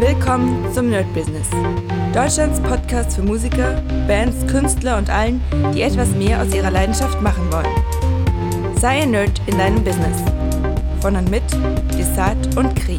Willkommen zum Nerd Business. Deutschlands Podcast für Musiker, Bands, Künstler und allen, die etwas mehr aus ihrer Leidenschaft machen wollen. Sei ein Nerd in deinem Business. Von und mit Desart und Kri.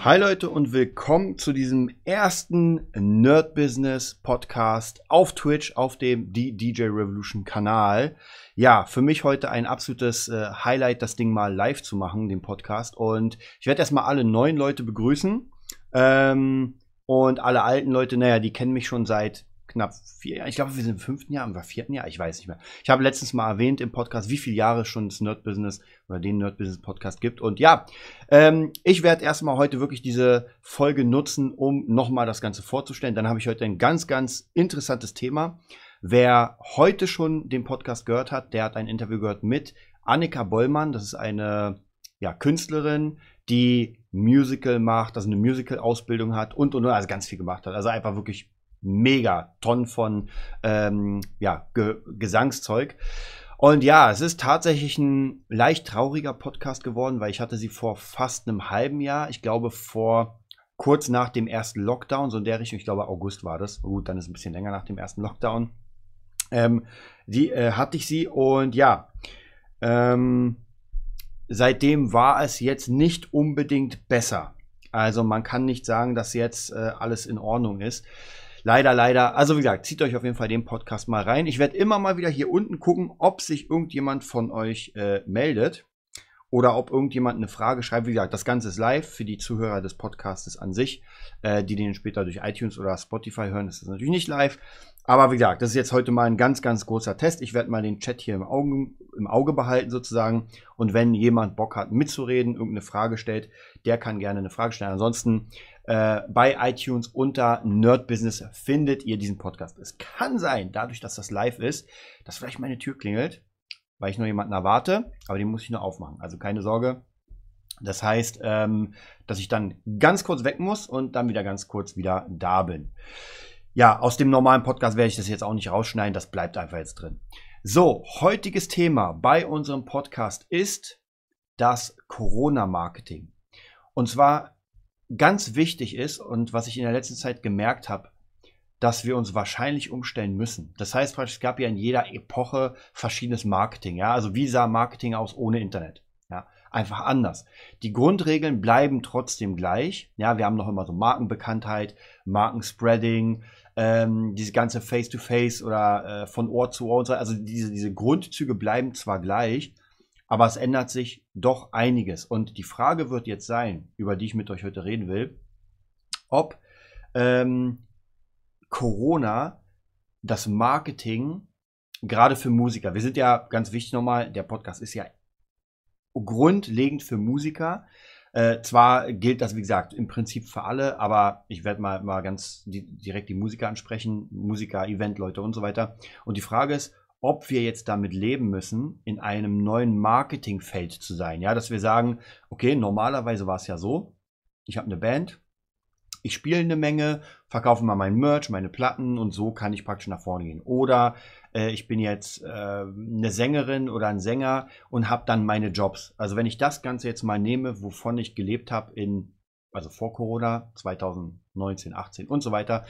Hi Leute und willkommen zu diesem ersten Nerd Business Podcast auf Twitch auf dem DJ Revolution Kanal. Ja, für mich heute ein absolutes äh, Highlight, das Ding mal live zu machen, den Podcast. Und ich werde erstmal alle neuen Leute begrüßen. Ähm, und alle alten Leute, naja, die kennen mich schon seit knapp vier Jahren. Ich glaube, wir sind im fünften Jahr, im vierten Jahr, ich weiß nicht mehr. Ich habe letztens mal erwähnt im Podcast, wie viele Jahre schon das Nerd Business oder den Nerd Business Podcast gibt. Und ja, ähm, ich werde erstmal heute wirklich diese Folge nutzen, um nochmal das Ganze vorzustellen. Dann habe ich heute ein ganz, ganz interessantes Thema. Wer heute schon den Podcast gehört hat, der hat ein Interview gehört mit Annika Bollmann. Das ist eine ja, Künstlerin, die Musical macht, also eine Musical-Ausbildung hat und, und, und, also ganz viel gemacht hat. Also einfach wirklich mega Tonnen von ähm, ja, Ge Gesangszeug. Und ja, es ist tatsächlich ein leicht trauriger Podcast geworden, weil ich hatte sie vor fast einem halben Jahr, ich glaube vor kurz nach dem ersten Lockdown, so in der Richtung, ich glaube August war das. Gut, dann ist es ein bisschen länger nach dem ersten Lockdown. Ähm, die äh, hatte ich sie und ja, ähm, seitdem war es jetzt nicht unbedingt besser. Also man kann nicht sagen, dass jetzt äh, alles in Ordnung ist. Leider, leider. Also wie gesagt, zieht euch auf jeden Fall den Podcast mal rein. Ich werde immer mal wieder hier unten gucken, ob sich irgendjemand von euch äh, meldet oder ob irgendjemand eine Frage schreibt. Wie gesagt, das Ganze ist live für die Zuhörer des Podcasts an sich, äh, die den später durch iTunes oder Spotify hören. Das ist natürlich nicht live. Aber wie gesagt, das ist jetzt heute mal ein ganz, ganz großer Test. Ich werde mal den Chat hier im Auge, im Auge behalten sozusagen. Und wenn jemand Bock hat mitzureden, irgendeine Frage stellt, der kann gerne eine Frage stellen. Ansonsten äh, bei iTunes unter Nerd Business findet ihr diesen Podcast. Es kann sein, dadurch, dass das live ist, dass vielleicht meine Tür klingelt, weil ich noch jemanden erwarte, aber den muss ich nur aufmachen. Also keine Sorge. Das heißt, ähm, dass ich dann ganz kurz weg muss und dann wieder ganz kurz wieder da bin. Ja, aus dem normalen Podcast werde ich das jetzt auch nicht rausschneiden, das bleibt einfach jetzt drin. So, heutiges Thema bei unserem Podcast ist das Corona-Marketing. Und zwar ganz wichtig ist und was ich in der letzten Zeit gemerkt habe, dass wir uns wahrscheinlich umstellen müssen. Das heißt, es gab ja in jeder Epoche verschiedenes Marketing. Ja, also wie sah Marketing aus ohne Internet? Ja, einfach anders. Die Grundregeln bleiben trotzdem gleich. Ja, wir haben noch immer so Markenbekanntheit, Markenspreading, ähm, diese ganze Face-to-Face -face oder äh, von Ohr zu Ohr und so. Also diese, diese Grundzüge bleiben zwar gleich, aber es ändert sich doch einiges. Und die Frage wird jetzt sein, über die ich mit euch heute reden will, ob ähm, Corona das Marketing gerade für Musiker, wir sind ja ganz wichtig nochmal, der Podcast ist ja grundlegend für Musiker. Äh, zwar gilt das, wie gesagt, im Prinzip für alle, aber ich werde mal, mal ganz die, direkt die Musiker ansprechen, Musiker, Eventleute und so weiter. Und die Frage ist, ob wir jetzt damit leben müssen, in einem neuen Marketingfeld zu sein. Ja, dass wir sagen, okay, normalerweise war es ja so, ich habe eine Band, ich spiele eine Menge, verkaufe mal mein Merch, meine Platten und so kann ich praktisch nach vorne gehen. Oder äh, ich bin jetzt äh, eine Sängerin oder ein Sänger und habe dann meine Jobs. Also wenn ich das Ganze jetzt mal nehme, wovon ich gelebt habe in, also vor Corona, 2019, 18 und so weiter.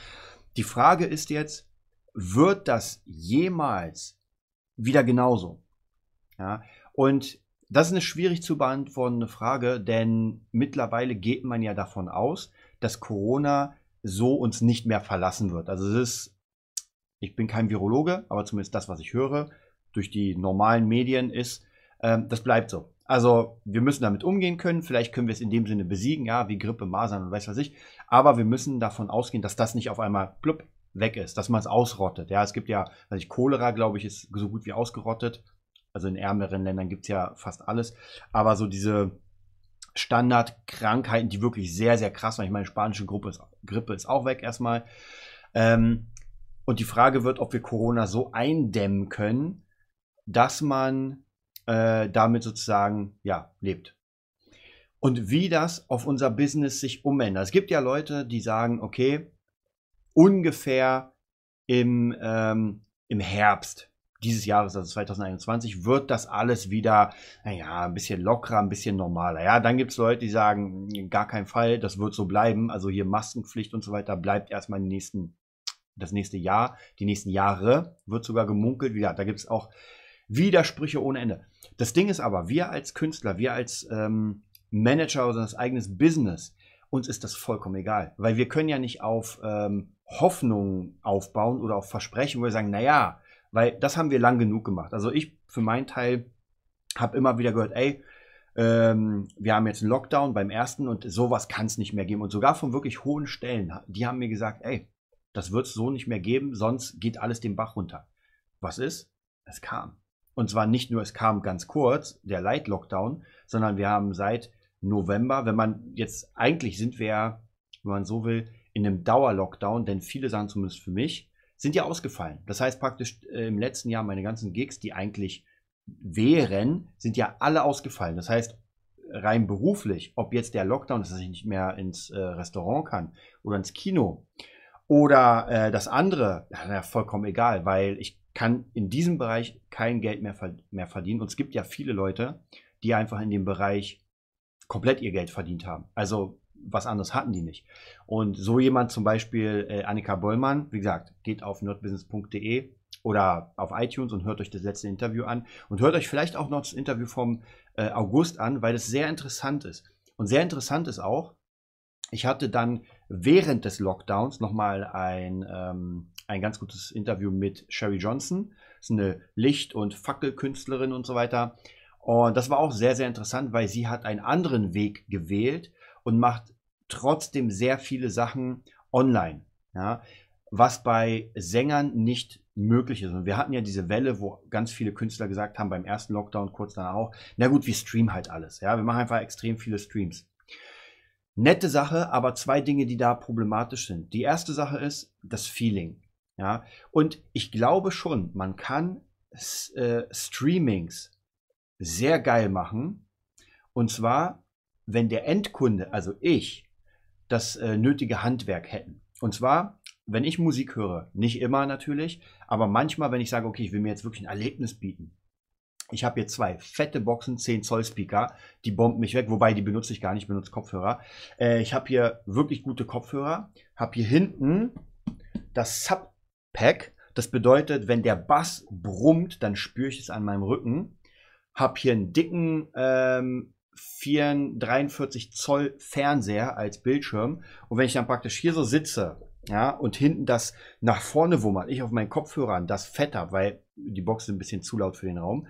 Die Frage ist jetzt, wird das jemals wieder genauso. Ja, und das ist eine schwierig zu beantwortende Frage, denn mittlerweile geht man ja davon aus, dass Corona so uns nicht mehr verlassen wird. Also es ist, ich bin kein Virologe, aber zumindest das, was ich höre, durch die normalen Medien ist, ähm, das bleibt so. Also wir müssen damit umgehen können. Vielleicht können wir es in dem Sinne besiegen, ja, wie Grippe, Masern und weiß was ich. Aber wir müssen davon ausgehen, dass das nicht auf einmal plupp weg ist, dass man es ausrottet. Ja, es gibt ja, also ich, Cholera, glaube ich, ist so gut wie ausgerottet. Also in ärmeren Ländern gibt es ja fast alles. Aber so diese Standardkrankheiten, die wirklich sehr, sehr krass waren. Ich meine, spanische Grippe ist, Grippe ist auch weg erstmal. Ähm, und die Frage wird, ob wir Corona so eindämmen können, dass man äh, damit sozusagen ja, lebt. Und wie das auf unser Business sich umändert. Es gibt ja Leute, die sagen, okay, ungefähr im, ähm, im Herbst dieses Jahres, also 2021, wird das alles wieder, naja, ein bisschen lockerer, ein bisschen normaler. Ja, dann gibt es Leute, die sagen, gar kein Fall, das wird so bleiben. Also hier Maskenpflicht und so weiter bleibt erstmal die nächsten, das nächste Jahr, die nächsten Jahre, wird sogar gemunkelt. Gesagt, da gibt es auch Widersprüche ohne Ende. Das Ding ist aber, wir als Künstler, wir als ähm, Manager unseres eigenes Business, uns ist das vollkommen egal, weil wir können ja nicht auf ähm, Hoffnungen aufbauen oder auf Versprechen, wo wir sagen, naja, weil das haben wir lang genug gemacht. Also ich für meinen Teil habe immer wieder gehört, ey, ähm, wir haben jetzt einen Lockdown beim ersten und sowas kann es nicht mehr geben. Und sogar von wirklich hohen Stellen, die haben mir gesagt, ey, das wird es so nicht mehr geben, sonst geht alles den Bach runter. Was ist? Es kam. Und zwar nicht nur, es kam ganz kurz, der Light-Lockdown, sondern wir haben seit November, wenn man jetzt, eigentlich sind wir wenn man so will, in einem Dauer-Lockdown, denn viele sagen zumindest für mich, sind ja ausgefallen. Das heißt praktisch äh, im letzten Jahr meine ganzen Gigs, die eigentlich wären, sind ja alle ausgefallen. Das heißt, rein beruflich, ob jetzt der Lockdown ist, dass ich nicht mehr ins äh, Restaurant kann oder ins Kino oder äh, das andere, ja, vollkommen egal, weil ich kann in diesem Bereich kein Geld mehr, mehr verdienen. Und es gibt ja viele Leute, die einfach in dem Bereich komplett ihr Geld verdient haben. Also was anderes hatten die nicht. Und so jemand zum Beispiel, äh, Annika Bollmann, wie gesagt, geht auf nerdbusiness.de oder auf iTunes und hört euch das letzte Interview an und hört euch vielleicht auch noch das Interview vom äh, August an, weil es sehr interessant ist. Und sehr interessant ist auch, ich hatte dann während des Lockdowns nochmal ein, ähm, ein ganz gutes Interview mit Sherry Johnson. Das ist eine Licht- und Fackelkünstlerin und so weiter. Und das war auch sehr, sehr interessant, weil sie hat einen anderen Weg gewählt und macht trotzdem sehr viele Sachen online. Ja, was bei Sängern nicht möglich ist. Und wir hatten ja diese Welle, wo ganz viele Künstler gesagt haben, beim ersten Lockdown, kurz danach auch, na gut, wir streamen halt alles. Ja, wir machen einfach extrem viele Streams. Nette Sache, aber zwei Dinge, die da problematisch sind. Die erste Sache ist das Feeling. Ja, und ich glaube schon, man kann äh, Streamings sehr geil machen. Und zwar wenn der Endkunde, also ich, das äh, nötige Handwerk hätten. Und zwar, wenn ich Musik höre, nicht immer natürlich, aber manchmal, wenn ich sage, okay, ich will mir jetzt wirklich ein Erlebnis bieten. Ich habe hier zwei fette Boxen, 10 Zoll Speaker, die bomben mich weg, wobei die benutze ich gar nicht, benutze Kopfhörer. Äh, ich habe hier wirklich gute Kopfhörer, habe hier hinten das Sub-Pack. Das bedeutet, wenn der Bass brummt, dann spüre ich es an meinem Rücken. Hab hier einen dicken ähm, 43 Zoll Fernseher als Bildschirm. Und wenn ich dann praktisch hier so sitze, ja, und hinten das nach vorne wummert, ich auf meinen Kopfhörern das Fett habe, weil die Box ist ein bisschen zu laut für den Raum,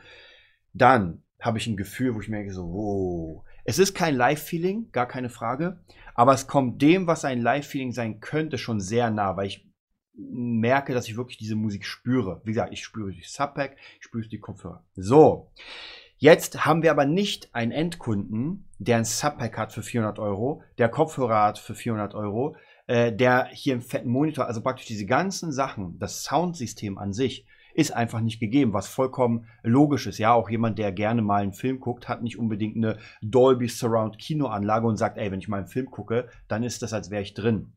dann habe ich ein Gefühl, wo ich merke so, wow. Es ist kein Live-Feeling, gar keine Frage, aber es kommt dem, was ein Live-Feeling sein könnte, schon sehr nah, weil ich merke, dass ich wirklich diese Musik spüre. Wie gesagt, ich spüre die Subpack, ich spüre die Kopfhörer. So. Jetzt haben wir aber nicht einen Endkunden, der ein Subpack hat für 400 Euro, der Kopfhörer hat für 400 Euro, äh, der hier einen fetten Monitor, also praktisch diese ganzen Sachen, das Soundsystem an sich, ist einfach nicht gegeben, was vollkommen logisch ist. Ja, auch jemand, der gerne mal einen Film guckt, hat nicht unbedingt eine Dolby Surround Kinoanlage und sagt, ey, wenn ich mal einen Film gucke, dann ist das, als wäre ich drin.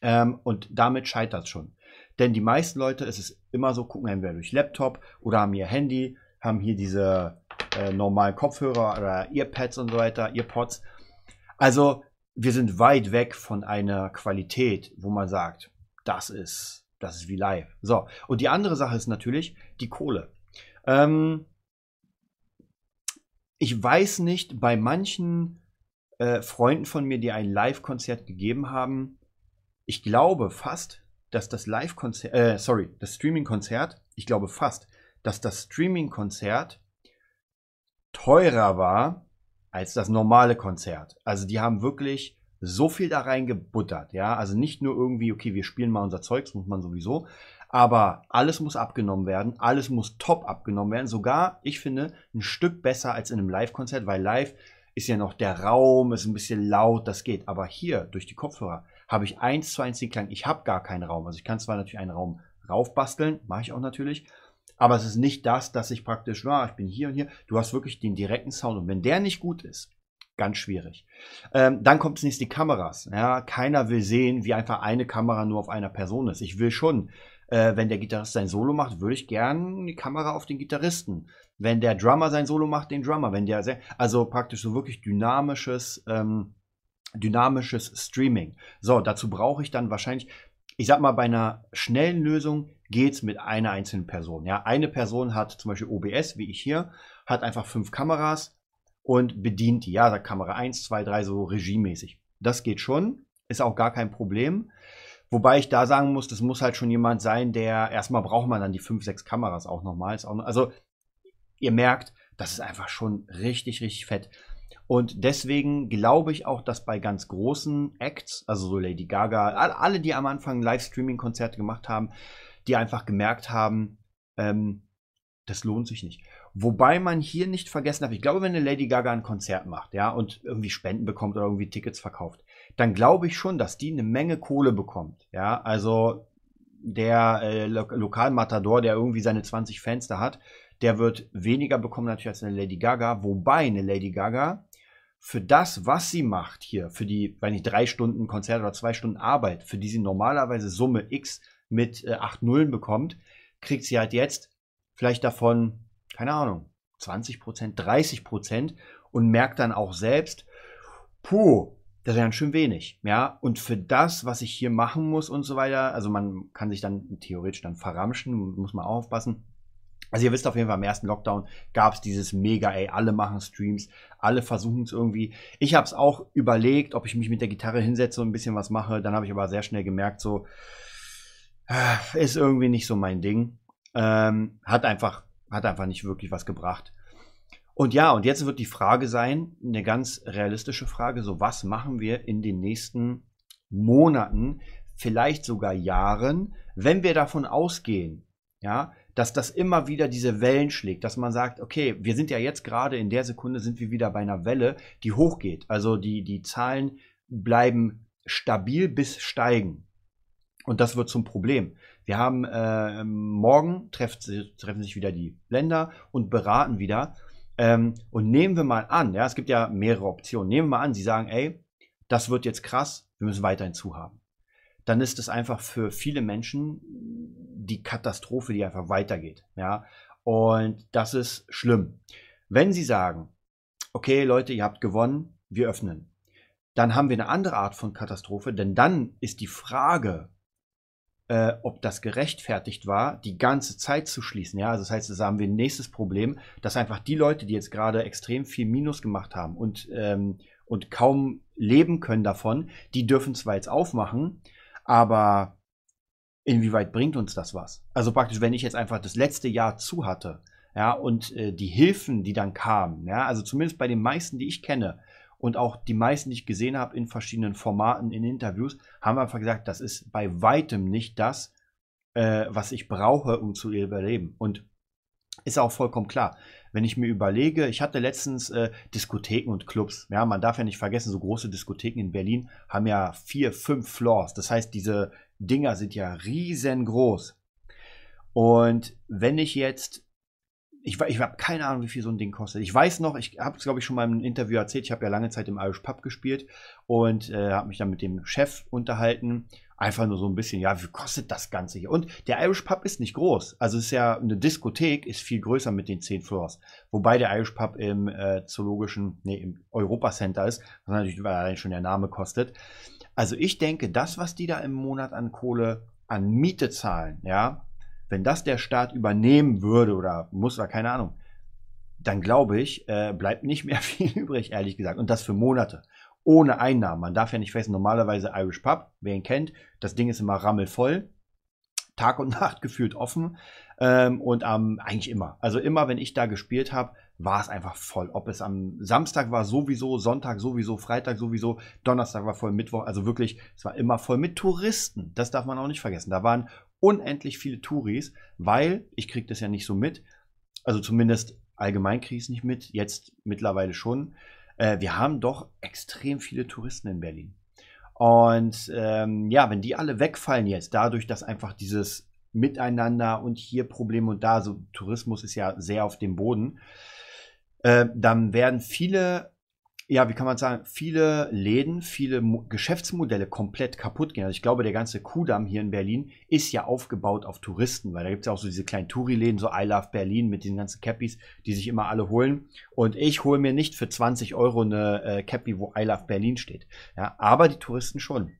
Ähm, und damit scheitert es schon. Denn die meisten Leute, es ist immer so, gucken entweder durch Laptop oder haben ihr Handy, haben hier diese äh, normalen Kopfhörer oder Earpads und so weiter, Earpods. Also wir sind weit weg von einer Qualität, wo man sagt, das ist, das ist wie live. So, und die andere Sache ist natürlich die Kohle. Ähm, ich weiß nicht, bei manchen äh, Freunden von mir, die ein Live-Konzert gegeben haben, ich glaube fast, dass das Live-Konzert, äh, sorry, das Streaming-Konzert, ich glaube fast, dass das Streaming-Konzert teurer war als das normale Konzert. Also die haben wirklich so viel da reingebuttert, ja. Also nicht nur irgendwie, okay, wir spielen mal unser Zeugs, muss man sowieso, aber alles muss abgenommen werden, alles muss top abgenommen werden. Sogar, ich finde, ein Stück besser als in einem Live-Konzert, weil live ist ja noch der Raum, ist ein bisschen laut, das geht. Aber hier, durch die Kopfhörer, habe ich eins zu eins den Klang. Ich habe gar keinen Raum. Also ich kann zwar natürlich einen Raum raufbasteln, mache ich auch natürlich, aber es ist nicht das, dass ich praktisch, ja, ich bin hier und hier. Du hast wirklich den direkten Sound. Und wenn der nicht gut ist, ganz schwierig. Ähm, dann kommt es nächstes die Kameras. Ja, keiner will sehen, wie einfach eine Kamera nur auf einer Person ist. Ich will schon Äh, wenn der Gitarrist sein Solo macht, würde ich gern die Kamera auf den Gitarristen. Wenn der Drummer sein Solo macht, den Drummer. Wenn der sehr, also praktisch so wirklich dynamisches, ähm, dynamisches Streaming. So, dazu brauche ich dann wahrscheinlich, ich sag mal, bei einer schnellen Lösung geht es mit einer einzelnen Person. Ja, eine Person hat zum Beispiel OBS, wie ich hier, hat einfach fünf Kameras und bedient die. Ja, sagt Kamera 1, 2, 3, so regiemäßig. Das geht schon, ist auch gar kein Problem. Wobei ich da sagen muss, das muss halt schon jemand sein, der erstmal braucht man dann die fünf, sechs Kameras auch nochmal. Also ihr merkt, das ist einfach schon richtig, richtig fett. Und deswegen glaube ich auch, dass bei ganz großen Acts, also so Lady Gaga, alle, die am Anfang Livestreaming-Konzerte gemacht haben, die einfach gemerkt haben, ähm, das lohnt sich nicht. Wobei man hier nicht vergessen darf, ich glaube, wenn eine Lady Gaga ein Konzert macht, ja, und irgendwie Spenden bekommt oder irgendwie Tickets verkauft, dann glaube ich schon, dass die eine Menge Kohle bekommt. Ja, also der äh, Lo Lokalmatador, der irgendwie seine 20 Fans da hat, der wird weniger bekommen natürlich als eine Lady Gaga, wobei eine Lady Gaga für das, was sie macht hier, für die, wenn ich drei Stunden Konzert oder zwei Stunden Arbeit, für die sie normalerweise Summe X mit äh, acht Nullen bekommt, kriegt sie halt jetzt vielleicht davon, keine Ahnung, 20 Prozent, 30 Prozent und merkt dann auch selbst, puh, das ist ja schön wenig, ja. Und für das, was ich hier machen muss und so weiter, also man kann sich dann theoretisch dann verramschen, muss man aufpassen. Also ihr wisst auf jeden Fall, im ersten Lockdown gab es dieses Mega, ey, alle machen Streams, alle versuchen es irgendwie. Ich habe es auch überlegt, ob ich mich mit der Gitarre hinsetze und ein bisschen was mache. Dann habe ich aber sehr schnell gemerkt, so ist irgendwie nicht so mein Ding. Ähm, hat einfach, hat einfach nicht wirklich was gebracht. Und ja, und jetzt wird die Frage sein, eine ganz realistische Frage, so was machen wir in den nächsten Monaten, vielleicht sogar Jahren, wenn wir davon ausgehen, ja, dass das immer wieder diese Wellen schlägt, dass man sagt, okay, wir sind ja jetzt gerade in der Sekunde sind wir wieder bei einer Welle, die hochgeht. Also die, die Zahlen bleiben stabil bis steigen. Und das wird zum Problem. Wir haben äh, morgen trefft, treffen sich wieder die Länder und beraten wieder. Ähm, und nehmen wir mal an, ja, es gibt ja mehrere Optionen. Nehmen wir mal an, Sie sagen, ey, das wird jetzt krass, wir müssen weiterhin zuhaben. Dann ist es einfach für viele Menschen die Katastrophe, die einfach weitergeht. Ja, und das ist schlimm. Wenn Sie sagen, okay, Leute, ihr habt gewonnen, wir öffnen, dann haben wir eine andere Art von Katastrophe, denn dann ist die Frage, äh, ob das gerechtfertigt war, die ganze Zeit zu schließen. Ja, also das heißt, da haben wir ein nächstes Problem, dass einfach die Leute, die jetzt gerade extrem viel Minus gemacht haben und, ähm, und kaum leben können davon, die dürfen zwar jetzt aufmachen, aber inwieweit bringt uns das was? Also praktisch, wenn ich jetzt einfach das letzte Jahr zu hatte, ja, und äh, die Hilfen, die dann kamen, ja, also zumindest bei den meisten, die ich kenne, und auch die meisten, die ich gesehen habe in verschiedenen Formaten, in Interviews, haben einfach gesagt, das ist bei weitem nicht das, äh, was ich brauche, um zu überleben. Und ist auch vollkommen klar. Wenn ich mir überlege, ich hatte letztens äh, Diskotheken und Clubs. Ja, man darf ja nicht vergessen, so große Diskotheken in Berlin haben ja vier, fünf Floors. Das heißt, diese Dinger sind ja riesengroß. Und wenn ich jetzt ich, ich habe keine Ahnung, wie viel so ein Ding kostet. Ich weiß noch, ich habe es, glaube ich, schon mal im Interview erzählt, ich habe ja lange Zeit im Irish Pub gespielt und äh, habe mich dann mit dem Chef unterhalten. Einfach nur so ein bisschen, ja, wie kostet das Ganze hier? Und der Irish Pub ist nicht groß. Also es ist ja, eine Diskothek ist viel größer mit den 10 Floors. Wobei der Irish Pub im äh, zoologischen, nee, im Europa Center ist, was natürlich weil schon der Name kostet. Also ich denke, das, was die da im Monat an Kohle, an Miete zahlen, ja, wenn das der Staat übernehmen würde oder muss oder keine Ahnung, dann glaube ich, äh, bleibt nicht mehr viel übrig, ehrlich gesagt. Und das für Monate. Ohne Einnahmen. Man darf ja nicht fest, normalerweise Irish Pub, wer ihn kennt, das Ding ist immer rammelvoll. Tag und Nacht gefühlt offen. Ähm, und ähm, eigentlich immer. Also immer, wenn ich da gespielt habe, war es einfach voll. Ob es am Samstag war sowieso, Sonntag sowieso, Freitag sowieso, Donnerstag war voll, Mittwoch. Also wirklich, es war immer voll mit Touristen. Das darf man auch nicht vergessen. Da waren unendlich viele Touris, weil ich kriege das ja nicht so mit. Also zumindest allgemein kriege ich es nicht mit, jetzt mittlerweile schon. Äh, wir haben doch extrem viele Touristen in Berlin. Und ähm, ja, wenn die alle wegfallen jetzt, dadurch, dass einfach dieses Miteinander und hier Probleme und da, so Tourismus ist ja sehr auf dem Boden, äh, dann werden viele ja, wie kann man sagen, viele Läden, viele Mo Geschäftsmodelle komplett kaputt gehen. Also ich glaube, der ganze Kudamm hier in Berlin ist ja aufgebaut auf Touristen, weil da gibt es ja auch so diese kleinen Touri-Läden, so I Love Berlin mit diesen ganzen Cappies, die sich immer alle holen. Und ich hole mir nicht für 20 Euro eine äh, Cappy, wo I Love Berlin steht. Ja, aber die Touristen schon.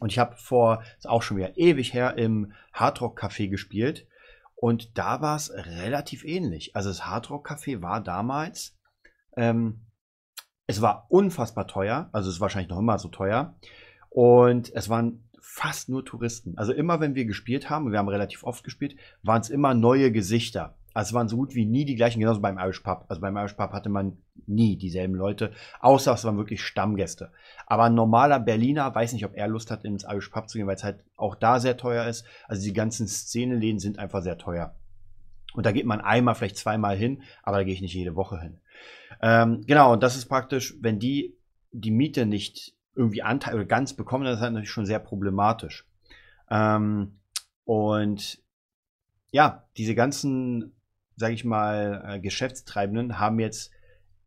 Und ich habe vor, ist auch schon wieder ewig her, im Hardrock Café gespielt. Und da war es relativ ähnlich. Also das Hardrock Café war damals, ähm, es war unfassbar teuer, also es ist wahrscheinlich noch immer so teuer. Und es waren fast nur Touristen. Also immer, wenn wir gespielt haben, wir haben relativ oft gespielt, waren es immer neue Gesichter. Also es waren so gut wie nie die gleichen, genauso beim Irish Pub. Also beim Irish Pub hatte man nie dieselben Leute, außer es waren wirklich Stammgäste. Aber ein normaler Berliner weiß nicht, ob er Lust hat, ins Irish Pub zu gehen, weil es halt auch da sehr teuer ist. Also die ganzen Szeneläden sind einfach sehr teuer. Und da geht man einmal, vielleicht zweimal hin, aber da gehe ich nicht jede Woche hin. Ähm, genau, und das ist praktisch, wenn die die Miete nicht irgendwie Anteil oder ganz bekommen, das ist halt natürlich schon sehr problematisch. Ähm, und ja, diese ganzen, sage ich mal, äh, Geschäftstreibenden haben jetzt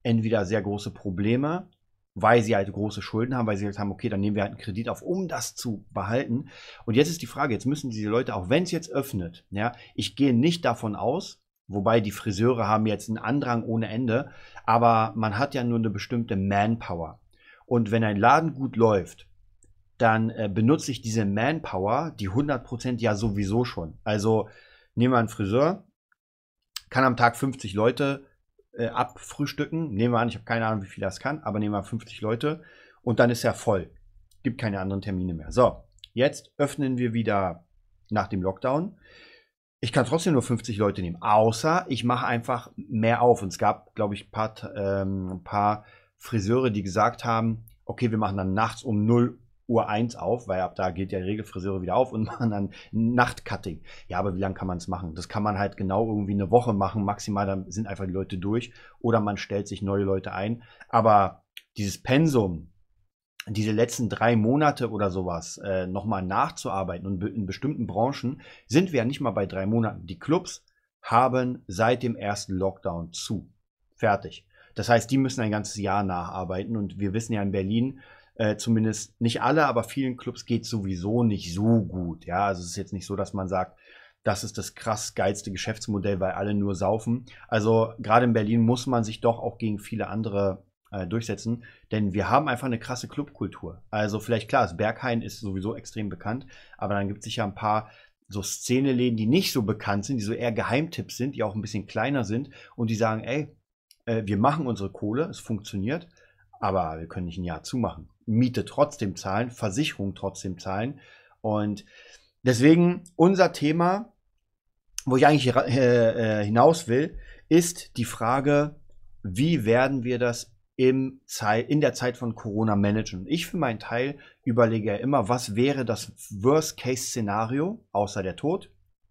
entweder sehr große Probleme, weil sie halt große Schulden haben, weil sie gesagt haben, okay, dann nehmen wir halt einen Kredit auf, um das zu behalten. Und jetzt ist die Frage, jetzt müssen diese Leute, auch wenn es jetzt öffnet, ja, ich gehe nicht davon aus, wobei die Friseure haben jetzt einen Andrang ohne Ende, aber man hat ja nur eine bestimmte Manpower. Und wenn ein Laden gut läuft, dann äh, benutze ich diese Manpower, die 100% ja sowieso schon. Also nehmen wir einen Friseur, kann am Tag 50 Leute äh, abfrühstücken. Nehmen wir an, ich habe keine Ahnung, wie viel das kann, aber nehmen wir 50 Leute und dann ist er voll. Gibt keine anderen Termine mehr. So, jetzt öffnen wir wieder nach dem Lockdown. Ich kann trotzdem nur 50 Leute nehmen, außer ich mache einfach mehr auf. Und es gab, glaube ich, ein paar, ähm, paar Friseure, die gesagt haben, okay, wir machen dann nachts um 0 Uhr 1 auf, weil ab da geht ja Regelfriseure wieder auf und machen dann Nachtcutting. Ja, aber wie lange kann man es machen? Das kann man halt genau irgendwie eine Woche machen, maximal, dann sind einfach die Leute durch oder man stellt sich neue Leute ein. Aber dieses Pensum, diese letzten drei Monate oder sowas äh, nochmal nachzuarbeiten und in bestimmten Branchen sind wir ja nicht mal bei drei Monaten. Die Clubs haben seit dem ersten Lockdown zu. Fertig. Das heißt, die müssen ein ganzes Jahr nacharbeiten und wir wissen ja in Berlin, äh, zumindest nicht alle, aber vielen Clubs geht sowieso nicht so gut. Ja, also es ist jetzt nicht so, dass man sagt, das ist das krass geilste Geschäftsmodell, weil alle nur saufen. Also gerade in Berlin muss man sich doch auch gegen viele andere äh, durchsetzen, denn wir haben einfach eine krasse Clubkultur. Also vielleicht klar, das Berghain ist sowieso extrem bekannt, aber dann gibt es sicher ein paar so Szeneläden, die nicht so bekannt sind, die so eher Geheimtipps sind, die auch ein bisschen kleiner sind und die sagen, ey, äh, wir machen unsere Kohle, es funktioniert, aber wir können nicht ein Jahr zumachen. Miete trotzdem zahlen, Versicherung trotzdem zahlen. Und deswegen unser Thema, wo ich eigentlich äh, äh, hinaus will, ist die Frage, wie werden wir das im Zeit, in der Zeit von Corona managen. Ich für meinen Teil überlege ja immer, was wäre das Worst-Case-Szenario, außer der Tod,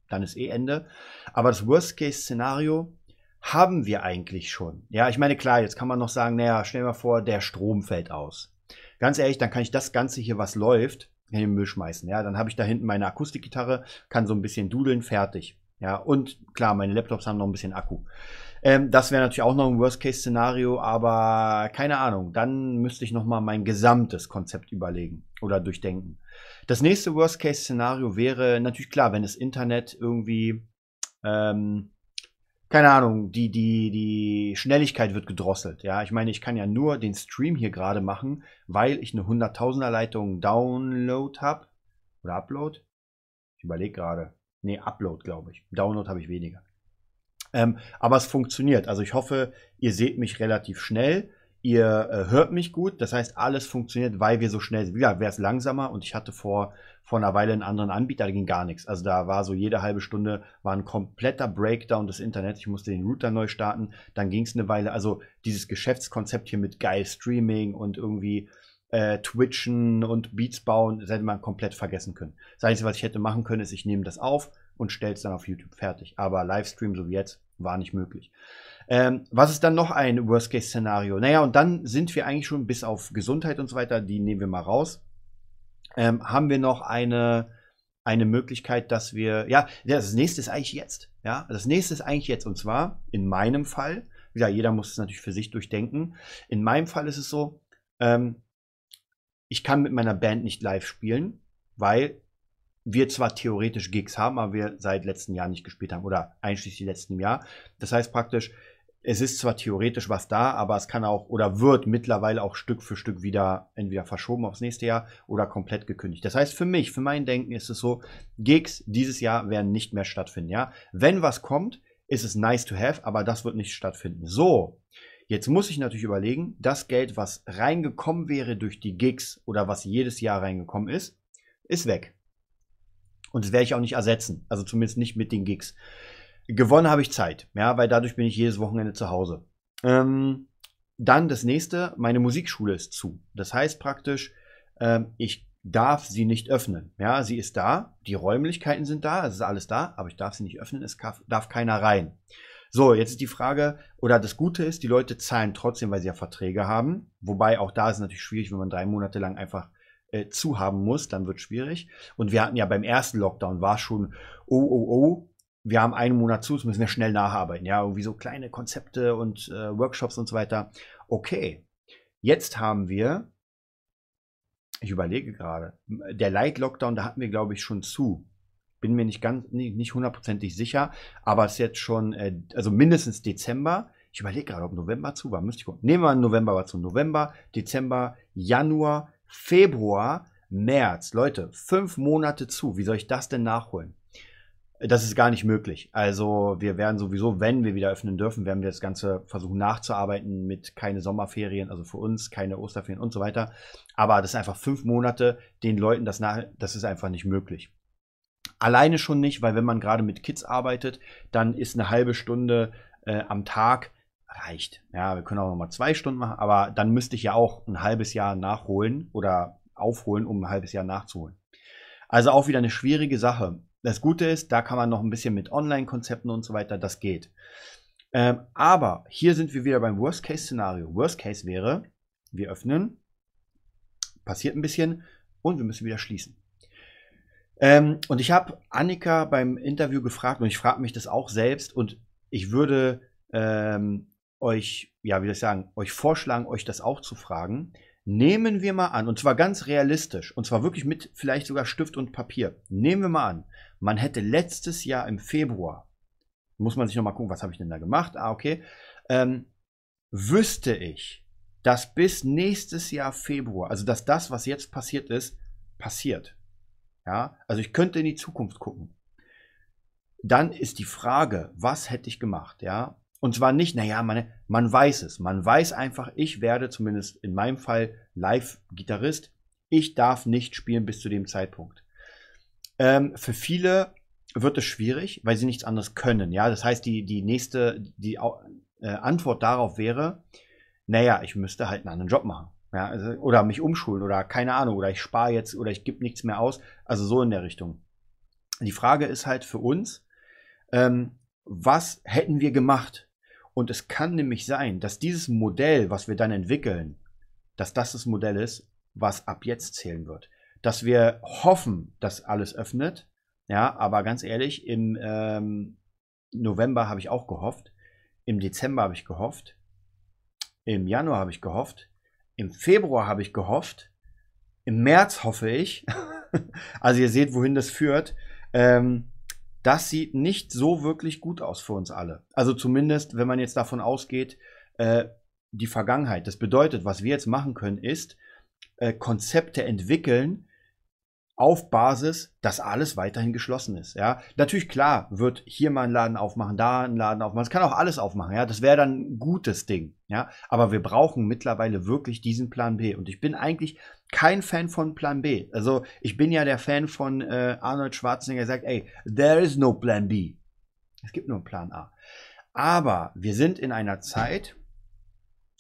dann ist eh Ende. Aber das Worst-Case-Szenario haben wir eigentlich schon. Ja, ich meine, klar, jetzt kann man noch sagen, naja, stell dir mal vor, der Strom fällt aus. Ganz ehrlich, dann kann ich das Ganze hier, was läuft, in den Müll schmeißen. Ja, dann habe ich da hinten meine Akustikgitarre, kann so ein bisschen dudeln, fertig. Ja, und klar, meine Laptops haben noch ein bisschen Akku. Ähm, das wäre natürlich auch noch ein Worst-Case-Szenario, aber keine Ahnung. Dann müsste ich noch mal mein gesamtes Konzept überlegen oder durchdenken. Das nächste Worst-Case-Szenario wäre natürlich klar, wenn das Internet irgendwie ähm, keine Ahnung, die, die, die Schnelligkeit wird gedrosselt. Ja, ich meine, ich kann ja nur den Stream hier gerade machen, weil ich eine 100.000er Leitung Download habe. Oder Upload? Ich überlege gerade. Nee, Upload, glaube ich. Download habe ich weniger. Ähm, aber es funktioniert. Also ich hoffe, ihr seht mich relativ schnell. Ihr äh, hört mich gut. Das heißt, alles funktioniert, weil wir so schnell sind. Ja, wäre es langsamer und ich hatte vor vor einer Weile einen anderen Anbieter, da ging gar nichts. Also da war so jede halbe Stunde war ein kompletter Breakdown des Internets. Ich musste den Router neu starten. Dann ging es eine Weile. Also dieses Geschäftskonzept hier mit geil Streaming und irgendwie äh, Twitchen und Beats bauen, das hätte man komplett vergessen können. Das Einzige, was ich hätte machen können, ist, ich nehme das auf und stelle es dann auf YouTube fertig. Aber Livestream, so wie jetzt, war nicht möglich. Ähm, was ist dann noch ein Worst-Case-Szenario? Naja, und dann sind wir eigentlich schon bis auf Gesundheit und so weiter, die nehmen wir mal raus ähm, haben wir noch eine, eine Möglichkeit, dass wir, ja, das nächste ist eigentlich jetzt. Ja, das nächste ist eigentlich jetzt. Und zwar in meinem Fall gesagt, jeder muss es natürlich für sich durchdenken. In meinem Fall ist es so, ähm, ich kann mit meiner Band nicht live spielen, weil wir zwar theoretisch Gigs haben, aber wir seit letzten Jahr nicht gespielt haben oder einschließlich letzten Jahr. Das heißt praktisch, es ist zwar theoretisch was da, aber es kann auch oder wird mittlerweile auch Stück für Stück wieder entweder verschoben aufs nächste Jahr oder komplett gekündigt. Das heißt, für mich, für mein Denken ist es so, Gigs dieses Jahr werden nicht mehr stattfinden. Ja, wenn was kommt, ist es nice to have, aber das wird nicht stattfinden. So, Jetzt muss ich natürlich überlegen, das Geld, was reingekommen wäre durch die Gigs oder was jedes Jahr reingekommen ist, ist weg. Und das werde ich auch nicht ersetzen. Also zumindest nicht mit den Gigs. Gewonnen habe ich Zeit, ja, weil dadurch bin ich jedes Wochenende zu Hause. Ähm, dann das nächste, meine Musikschule ist zu. Das heißt praktisch, ähm, ich darf sie nicht öffnen. Ja, sie ist da, die Räumlichkeiten sind da, es ist alles da, aber ich darf sie nicht öffnen, es darf keiner rein. So, jetzt ist die Frage, oder das Gute ist, die Leute zahlen trotzdem, weil sie ja Verträge haben. Wobei auch da ist es natürlich schwierig, wenn man drei Monate lang einfach äh, zu haben muss, dann wird es schwierig. Und wir hatten ja beim ersten Lockdown war schon, oh, oh, oh, wir haben einen Monat zu, das müssen wir schnell nacharbeiten. Ja, irgendwie so kleine Konzepte und äh, Workshops und so weiter. Okay, jetzt haben wir, ich überlege gerade, der Light Lockdown, da hatten wir, glaube ich, schon zu. Bin mir nicht ganz, nicht hundertprozentig sicher, aber es ist jetzt schon, äh, also mindestens Dezember. Ich überlege gerade, ob November zu war. Müsste ich gucken. Nehmen wir November war zu. November, Dezember, Januar, Februar, März. Leute, fünf Monate zu. Wie soll ich das denn nachholen? Das ist gar nicht möglich. Also wir werden sowieso, wenn wir wieder öffnen dürfen, werden wir das Ganze versuchen nachzuarbeiten mit keine Sommerferien, also für uns keine Osterferien und so weiter. Aber das ist einfach fünf Monate, den Leuten das nach, das ist einfach nicht möglich. Alleine schon nicht, weil wenn man gerade mit Kids arbeitet, dann ist eine halbe Stunde äh, am Tag reicht. Ja, wir können auch noch mal zwei Stunden machen, aber dann müsste ich ja auch ein halbes Jahr nachholen oder aufholen, um ein halbes Jahr nachzuholen. Also auch wieder eine schwierige Sache. Das Gute ist, da kann man noch ein bisschen mit Online-Konzepten und so weiter, das geht. Ähm, aber hier sind wir wieder beim Worst-Case-Szenario. Worst-Case wäre, wir öffnen, passiert ein bisschen und wir müssen wieder schließen. Ähm, und ich habe Annika beim Interview gefragt und ich frage mich das auch selbst und ich würde ähm, euch, ja, wie soll ich sagen, euch vorschlagen, euch das auch zu fragen. Nehmen wir mal an, und zwar ganz realistisch, und zwar wirklich mit vielleicht sogar Stift und Papier. Nehmen wir mal an, man hätte letztes Jahr im Februar, muss man sich nochmal gucken, was habe ich denn da gemacht? Ah, okay. Ähm, wüsste ich, dass bis nächstes Jahr Februar, also dass das, was jetzt passiert ist, passiert. Ja, also ich könnte in die Zukunft gucken. Dann ist die Frage, was hätte ich gemacht? Ja, und zwar nicht, naja, man, man weiß es. Man weiß einfach, ich werde zumindest in meinem Fall Live-Gitarrist. Ich darf nicht spielen bis zu dem Zeitpunkt. Ähm, für viele wird es schwierig, weil sie nichts anderes können. Ja, das heißt, die, die nächste die, äh, Antwort darauf wäre, naja, ich müsste halt einen anderen Job machen. Ja, also, oder mich umschulen oder keine Ahnung, oder ich spare jetzt oder ich gebe nichts mehr aus. Also so in der Richtung. Die Frage ist halt für uns, ähm, was hätten wir gemacht? Und es kann nämlich sein, dass dieses Modell, was wir dann entwickeln, dass das das Modell ist, was ab jetzt zählen wird. Dass wir hoffen, dass alles öffnet. Ja, aber ganz ehrlich, im ähm, November habe ich auch gehofft. Im Dezember habe ich gehofft. Im Januar habe ich gehofft. Im Februar habe ich gehofft. Im März hoffe ich. also ihr seht, wohin das führt. Ähm, das sieht nicht so wirklich gut aus für uns alle. Also zumindest, wenn man jetzt davon ausgeht, äh, die Vergangenheit. Das bedeutet, was wir jetzt machen können, ist äh, Konzepte entwickeln, auf Basis, dass alles weiterhin geschlossen ist. Ja, natürlich klar wird hier mal einen Laden aufmachen, da einen Laden aufmachen. Es kann auch alles aufmachen. Ja, das wäre dann ein gutes Ding. Ja, aber wir brauchen mittlerweile wirklich diesen Plan B. Und ich bin eigentlich kein Fan von Plan B. Also ich bin ja der Fan von äh, Arnold Schwarzenegger, der sagt, ey, there is no Plan B. Es gibt nur einen Plan A. Aber wir sind in einer Zeit,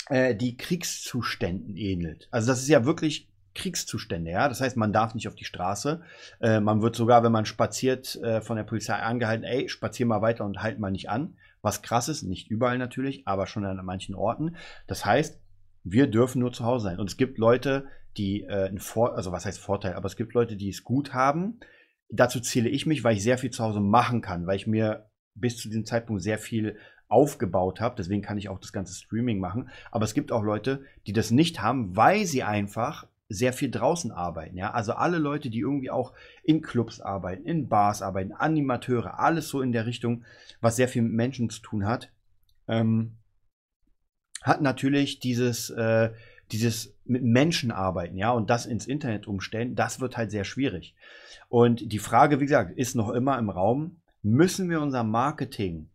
äh, die Kriegszuständen ähnelt. Also das ist ja wirklich Kriegszustände. Ja? Das heißt, man darf nicht auf die Straße. Äh, man wird sogar, wenn man spaziert, äh, von der Polizei angehalten, ey, spazier mal weiter und halt mal nicht an. Was krass ist, nicht überall natürlich, aber schon an manchen Orten. Das heißt, wir dürfen nur zu Hause sein. Und es gibt Leute, die äh, ein Vor also was heißt Vorteil, aber es gibt Leute, die es gut haben. Dazu zähle ich mich, weil ich sehr viel zu Hause machen kann, weil ich mir bis zu diesem Zeitpunkt sehr viel aufgebaut habe. Deswegen kann ich auch das ganze Streaming machen. Aber es gibt auch Leute, die das nicht haben, weil sie einfach sehr viel draußen arbeiten. Ja? Also alle Leute, die irgendwie auch in Clubs arbeiten, in Bars arbeiten, Animateure, alles so in der Richtung, was sehr viel mit Menschen zu tun hat, ähm, hat natürlich dieses, äh, dieses mit Menschen arbeiten, ja, und das ins Internet umstellen, das wird halt sehr schwierig. Und die Frage, wie gesagt, ist noch immer im Raum, müssen wir unser Marketing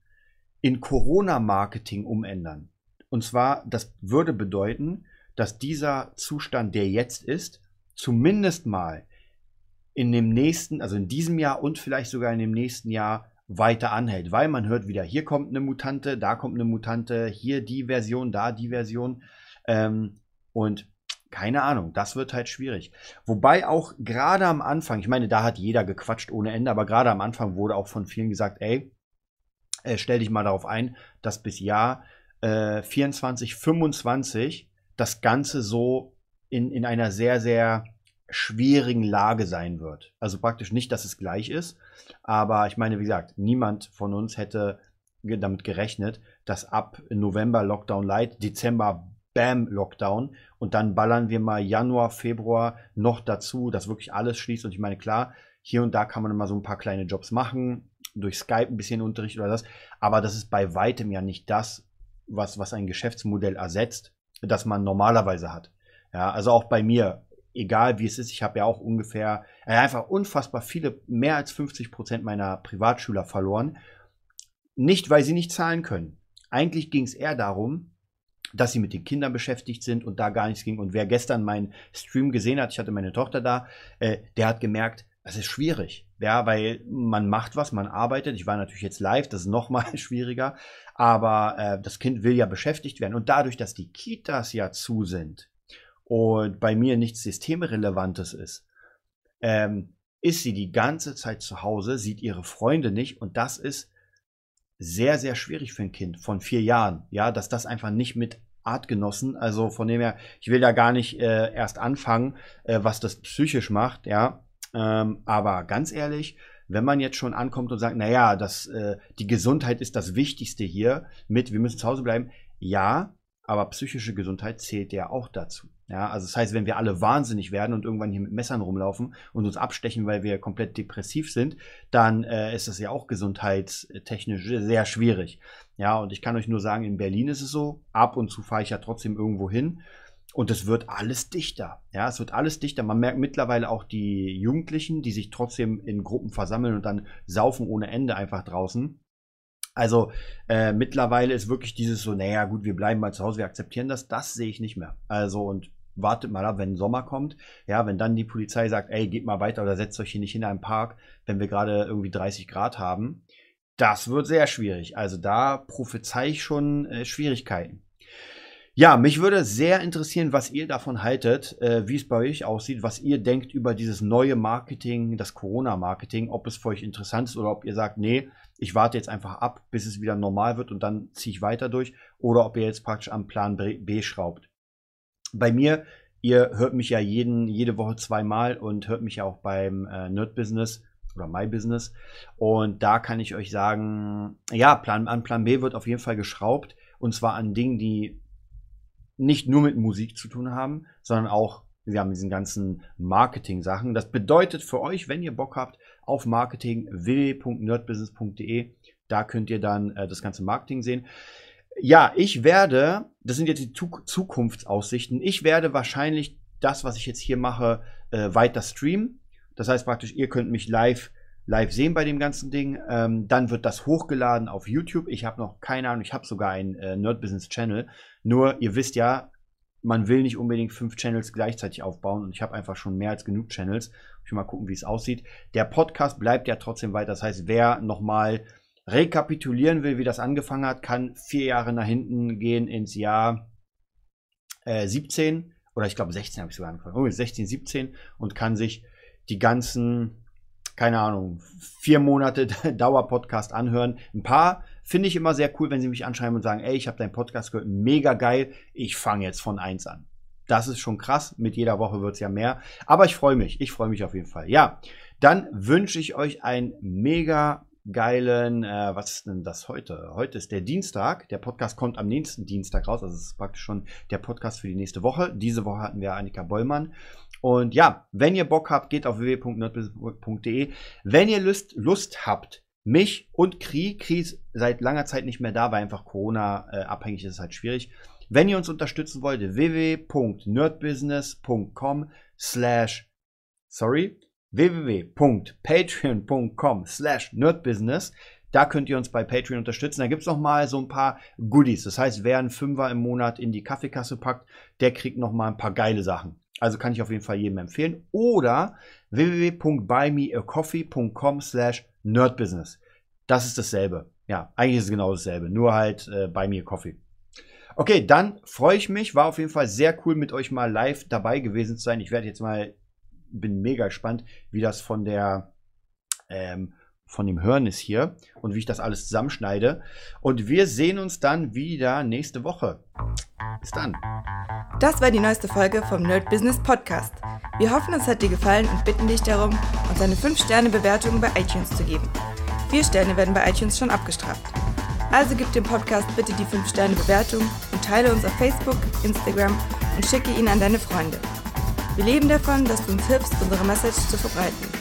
in Corona-Marketing umändern? Und zwar, das würde bedeuten, dass dieser Zustand, der jetzt ist, zumindest mal in dem nächsten, also in diesem Jahr und vielleicht sogar in dem nächsten Jahr weiter anhält, weil man hört wieder, hier kommt eine Mutante, da kommt eine Mutante, hier die Version, da die Version. Ähm, und keine Ahnung, das wird halt schwierig. Wobei auch gerade am Anfang, ich meine, da hat jeder gequatscht ohne Ende, aber gerade am Anfang wurde auch von vielen gesagt, ey, äh, stell dich mal darauf ein, dass bis Jahr äh, 24, 25 das Ganze so in, in einer sehr, sehr schwierigen Lage sein wird. Also praktisch nicht, dass es gleich ist, aber ich meine, wie gesagt, niemand von uns hätte damit gerechnet, dass ab November Lockdown Light, Dezember Bam Lockdown und dann ballern wir mal Januar, Februar noch dazu, dass wirklich alles schließt und ich meine, klar, hier und da kann man immer so ein paar kleine Jobs machen, durch Skype ein bisschen Unterricht oder das, aber das ist bei weitem ja nicht das, was, was ein Geschäftsmodell ersetzt, das man normalerweise hat. Ja, also auch bei mir, egal wie es ist, ich habe ja auch ungefähr, äh, einfach unfassbar viele, mehr als 50 Prozent meiner Privatschüler verloren. Nicht, weil sie nicht zahlen können. Eigentlich ging es eher darum, dass sie mit den Kindern beschäftigt sind und da gar nichts ging. Und wer gestern meinen Stream gesehen hat, ich hatte meine Tochter da, äh, der hat gemerkt, das ist schwierig. Ja, weil man macht was, man arbeitet. Ich war natürlich jetzt live, das ist noch mal schwieriger. Aber äh, das Kind will ja beschäftigt werden. Und dadurch, dass die Kitas ja zu sind und bei mir nichts Systemrelevantes ist, ähm, ist sie die ganze Zeit zu Hause, sieht ihre Freunde nicht. Und das ist sehr, sehr schwierig für ein Kind von vier Jahren. Ja, dass das einfach nicht mit Artgenossen, also von dem her, ich will da gar nicht äh, erst anfangen, äh, was das psychisch macht, ja. Ähm, aber ganz ehrlich, wenn man jetzt schon ankommt und sagt, naja, das, äh, die Gesundheit ist das Wichtigste hier mit, wir müssen zu Hause bleiben, ja, aber psychische Gesundheit zählt ja auch dazu. Ja, also das heißt, wenn wir alle wahnsinnig werden und irgendwann hier mit Messern rumlaufen und uns abstechen, weil wir komplett depressiv sind, dann äh, ist das ja auch gesundheitstechnisch sehr schwierig. Ja, und ich kann euch nur sagen, in Berlin ist es so, ab und zu fahre ich ja trotzdem irgendwo hin und es wird alles dichter. Ja, es wird alles dichter. Man merkt mittlerweile auch die Jugendlichen, die sich trotzdem in Gruppen versammeln und dann saufen ohne Ende einfach draußen. Also äh, mittlerweile ist wirklich dieses so, naja, gut, wir bleiben mal zu Hause, wir akzeptieren das. Das sehe ich nicht mehr. Also und wartet mal ab, wenn Sommer kommt. Ja, wenn dann die Polizei sagt, ey, geht mal weiter oder setzt euch hier nicht in einen Park, wenn wir gerade irgendwie 30 Grad haben. Das wird sehr schwierig. Also da prophezei ich schon äh, Schwierigkeiten. Ja, mich würde sehr interessieren, was ihr davon haltet, äh, wie es bei euch aussieht, was ihr denkt über dieses neue Marketing, das Corona-Marketing, ob es für euch interessant ist oder ob ihr sagt, nee, ich warte jetzt einfach ab, bis es wieder normal wird und dann ziehe ich weiter durch oder ob ihr jetzt praktisch am Plan B schraubt. Bei mir, ihr hört mich ja jeden, jede Woche zweimal und hört mich ja auch beim äh, Nerd Business oder My Business und da kann ich euch sagen, ja, Plan, an Plan B wird auf jeden Fall geschraubt und zwar an Dingen, die nicht nur mit Musik zu tun haben, sondern auch, wir haben diesen ganzen Marketing-Sachen. Das bedeutet für euch, wenn ihr Bock habt auf Marketing, www.nerdbusiness.de, da könnt ihr dann äh, das ganze Marketing sehen. Ja, ich werde, das sind jetzt die Zukunftsaussichten, ich werde wahrscheinlich das, was ich jetzt hier mache, äh, weiter streamen. Das heißt praktisch, ihr könnt mich live live sehen bei dem ganzen Ding. Ähm, dann wird das hochgeladen auf YouTube. Ich habe noch keine Ahnung, ich habe sogar einen äh, Nerd Business Channel. Nur, ihr wisst ja, man will nicht unbedingt fünf Channels gleichzeitig aufbauen und ich habe einfach schon mehr als genug Channels. Ich will mal gucken, wie es aussieht. Der Podcast bleibt ja trotzdem weiter. Das heißt, wer nochmal rekapitulieren will, wie das angefangen hat, kann vier Jahre nach hinten gehen ins Jahr äh, 17 oder ich glaube 16 habe ich sogar angefangen. Oh, 16, 17 und kann sich die ganzen keine Ahnung, vier Monate Dauerpodcast anhören. Ein paar finde ich immer sehr cool, wenn sie mich anschreiben und sagen, ey, ich habe deinen Podcast gehört, mega geil, ich fange jetzt von eins an. Das ist schon krass, mit jeder Woche wird es ja mehr. Aber ich freue mich, ich freue mich auf jeden Fall. Ja, dann wünsche ich euch einen mega geilen, äh, was ist denn das heute? Heute ist der Dienstag. Der Podcast kommt am nächsten Dienstag raus. Also es ist praktisch schon der Podcast für die nächste Woche. Diese Woche hatten wir Annika Bollmann. Und ja, wenn ihr Bock habt, geht auf www.nerdbusiness.de. Wenn ihr Lust, Lust habt, mich und Kri, Kri ist seit langer Zeit nicht mehr da, weil einfach Corona äh, abhängig ist, ist halt schwierig. Wenn ihr uns unterstützen wollt, www.nerdbusiness.com slash sorry, www.patreon.com slash nerdbusiness. Da könnt ihr uns bei Patreon unterstützen. Da gibt es noch mal so ein paar Goodies. Das heißt, wer einen Fünfer im Monat in die Kaffeekasse packt, der kriegt noch mal ein paar geile Sachen. Also kann ich auf jeden Fall jedem empfehlen. Oder www.buymeacoffee.com slash nerdbusiness. Das ist dasselbe. Ja, eigentlich ist es genau dasselbe. Nur halt äh, bei mir Coffee. Okay, dann freue ich mich. War auf jeden Fall sehr cool, mit euch mal live dabei gewesen zu sein. Ich werde jetzt mal bin mega gespannt, wie das von der ähm, von dem Hören ist hier und wie ich das alles zusammenschneide. Und wir sehen uns dann wieder nächste Woche. Bis dann. Das war die neueste Folge vom Nerd Business Podcast. Wir hoffen, es hat dir gefallen und bitten dich darum, uns eine 5-Sterne-Bewertung bei iTunes zu geben. Vier Sterne werden bei iTunes schon abgestraft. Also gib dem Podcast bitte die 5-Sterne-Bewertung und teile uns auf Facebook, Instagram und schicke ihn an deine Freunde. Wir leben davon, dass du uns hilfst, unsere Message zu verbreiten.